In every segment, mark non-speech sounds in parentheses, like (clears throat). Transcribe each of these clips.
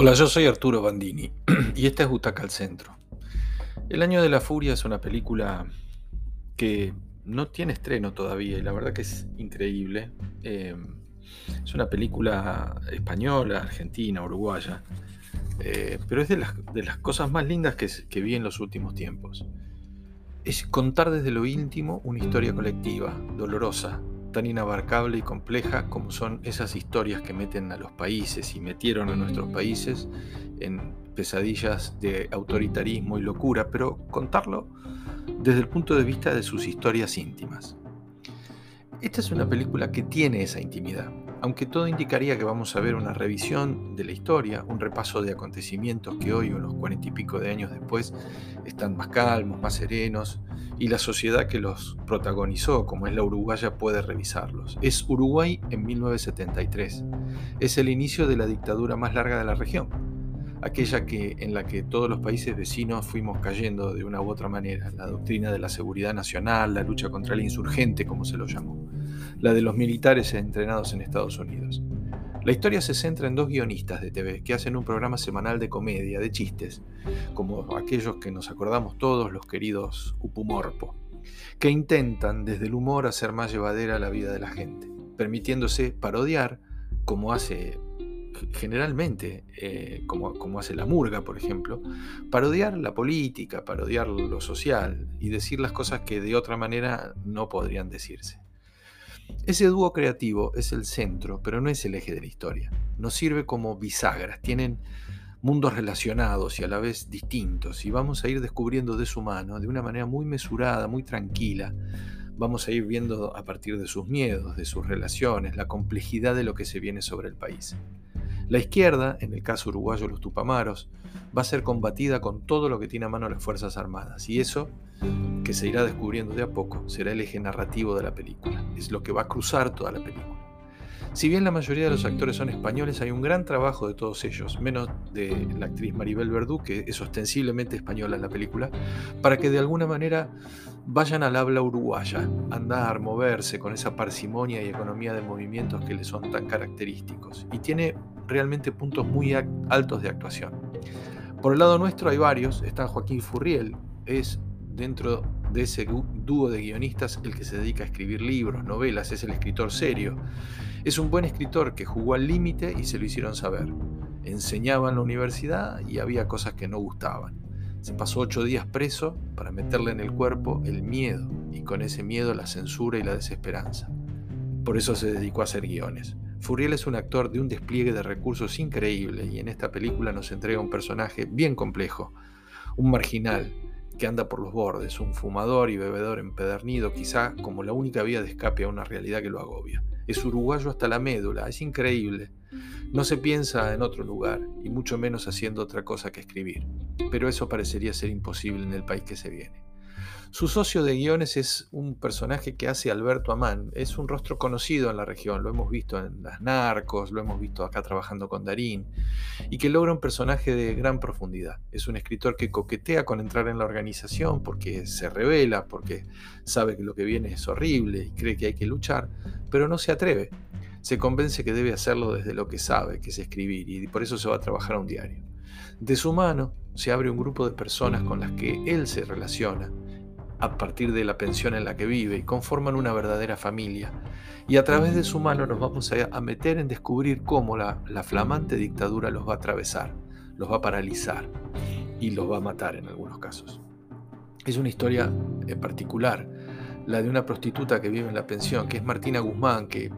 Hola, yo soy Arturo Bandini (clears throat) y esta es Butaca al Centro. El Año de la Furia es una película que no tiene estreno todavía y la verdad que es increíble. Eh, es una película española, argentina, uruguaya, eh, pero es de las, de las, cosas más lindas que, que vi en los últimos tiempos. Es contar desde lo íntimo una historia colectiva, dolorosa, tan inabarcable y compleja como son esas historias que meten a los países y metieron a nuestros países en pesadillas de autoritarismo y locura, pero contarlo desde el punto de vista de sus historias íntimas. Esta es una película que tiene esa intimidad, aunque todo indicaría que vamos a ver una revisión de la historia, un repaso de acontecimientos que hoy, unos cuarenta y pico de años después, están más calmos, más serenos, y la sociedad que los protagonizó, como es la uruguaya, puede revisarlos. Es Uruguay en 1973. Es el inicio de la dictadura más larga de la región, aquella que, en la que todos los países vecinos fuimos cayendo de una u otra manera, la doctrina de la seguridad nacional, la lucha contra el insurgente, como se lo llamó la de los militares entrenados en Estados Unidos. La historia se centra en dos guionistas de TV que hacen un programa semanal de comedia, de chistes, como aquellos que nos acordamos todos, los queridos Upumorpo, que intentan desde el humor hacer más llevadera la vida de la gente, permitiéndose parodiar, como hace generalmente, eh, como, hace la murga, por ejemplo, parodiar la política, parodiar lo social y decir las cosas que de otra manera no podrían decirse. Ese dúo creativo es el centro, pero no es el eje de la historia. Nos sirve como bisagras, tienen mundos relacionados y a la vez distintos, y vamos a ir descubriendo de su mano de una manera muy mesurada, muy tranquila. Vamos a ir viendo a partir de sus miedos, de sus relaciones, la complejidad de lo que se viene sobre el país. La izquierda, en el caso uruguayo los Tupamaros, va a ser combatida con todo lo que tiene a mano las Fuerzas Armadas, y eso que se irá descubriendo de a poco, será el eje narrativo de la película, es lo que va a cruzar toda la película. Si bien la mayoría de los actores son españoles, hay un gran trabajo de todos ellos, menos de la actriz Maribel Verdú, que es ostensiblemente española en la película, para que de alguna manera vayan al habla uruguaya, andar, moverse con esa parsimonia y economía de movimientos que le son tan característicos. Y tiene realmente puntos muy altos de actuación. Por el lado nuestro hay varios, está Joaquín Furriel, es dentro de ese dúo de guionistas el que se dedica a escribir libros, novelas, es el escritor serio. Es un buen escritor que jugó al límite y se lo hicieron saber. Enseñaba en la universidad y había cosas que no gustaban. Se pasó ocho días preso para meterle en el cuerpo el miedo y con ese miedo la censura y la desesperanza. Por eso se dedicó a hacer guiones. Furiel es un actor de un despliegue de recursos increíble y en esta película nos entrega un personaje bien complejo, un marginal, que anda por los bordes, un fumador y bebedor empedernido, quizá como la única vía de escape a una realidad que lo agobia. Es uruguayo hasta la médula, es increíble. No se piensa en otro lugar, y mucho menos haciendo otra cosa que escribir. Pero eso parecería ser imposible en el país que se viene. Su socio de guiones es un personaje que hace Alberto Amán. Es un rostro conocido en la región, lo hemos visto en Las Narcos, lo hemos visto acá trabajando con Darín, y que logra un personaje de gran profundidad. Es un escritor que coquetea con entrar en la organización porque se revela, porque sabe que lo que viene es horrible y cree que hay que luchar, pero no se atreve. Se convence que debe hacerlo desde lo que sabe, que es escribir, y por eso se va a trabajar a un diario. De su mano se abre un grupo de personas con las que él se relaciona a partir de la pensión en la que vive y conforman una verdadera familia. Y a través de su mano nos vamos a, meter en descubrir cómo la, la flamante dictadura los va a atravesar, los va a paralizar y los va a matar en algunos casos. Es una historia en particular, la de una prostituta que vive en la pensión, que es Martina Guzmán, que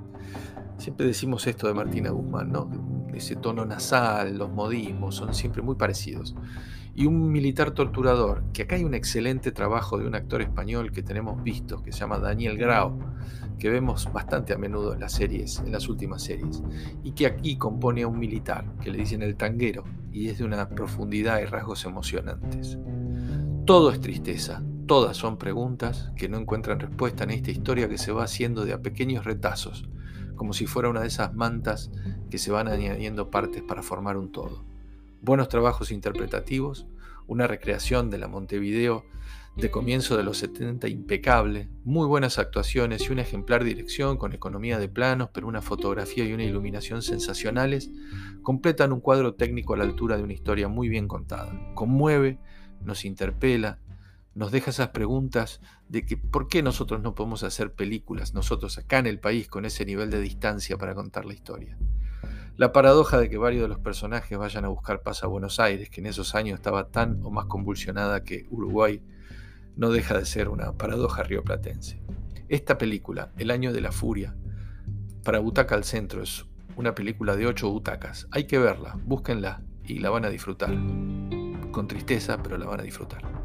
siempre decimos esto de Martina Guzmán, ¿no? Ese tono nasal, los modismos, son siempre muy parecidos y un militar torturador, que acá hay un excelente trabajo de un actor español que tenemos visto, que se llama Daniel Grau, que vemos bastante a menudo en las series, en las últimas series, y que aquí compone a un militar, que le dicen el tanguero, y es de una profundidad y rasgos emocionantes. Todo es tristeza, todas son preguntas que no encuentran respuesta en esta historia que se va haciendo de a pequeños retazos, como si fuera una de esas mantas que se van añadiendo partes para formar un todo buenos trabajos interpretativos, una recreación de la Montevideo de comienzo de los 70 impecable, muy buenas actuaciones y una ejemplar dirección con economía de planos, pero una fotografía y una iluminación sensacionales, completan un cuadro técnico a la altura de una historia muy bien contada. Conmueve, nos interpela, nos deja esas preguntas de que por qué nosotros no podemos hacer películas, nosotros acá en el país, con ese nivel de distancia para contar la historia. La paradoja de que varios de los personajes vayan a buscar paz a Buenos Aires, que en esos años estaba tan o más convulsionada que Uruguay, no deja de ser una paradoja rioplatense. Esta película, El año de la furia, para Butaca al Centro es una película de ocho butacas. Hay que verla, búsquenla y la van a disfrutar. Con tristeza, pero la van a disfrutar.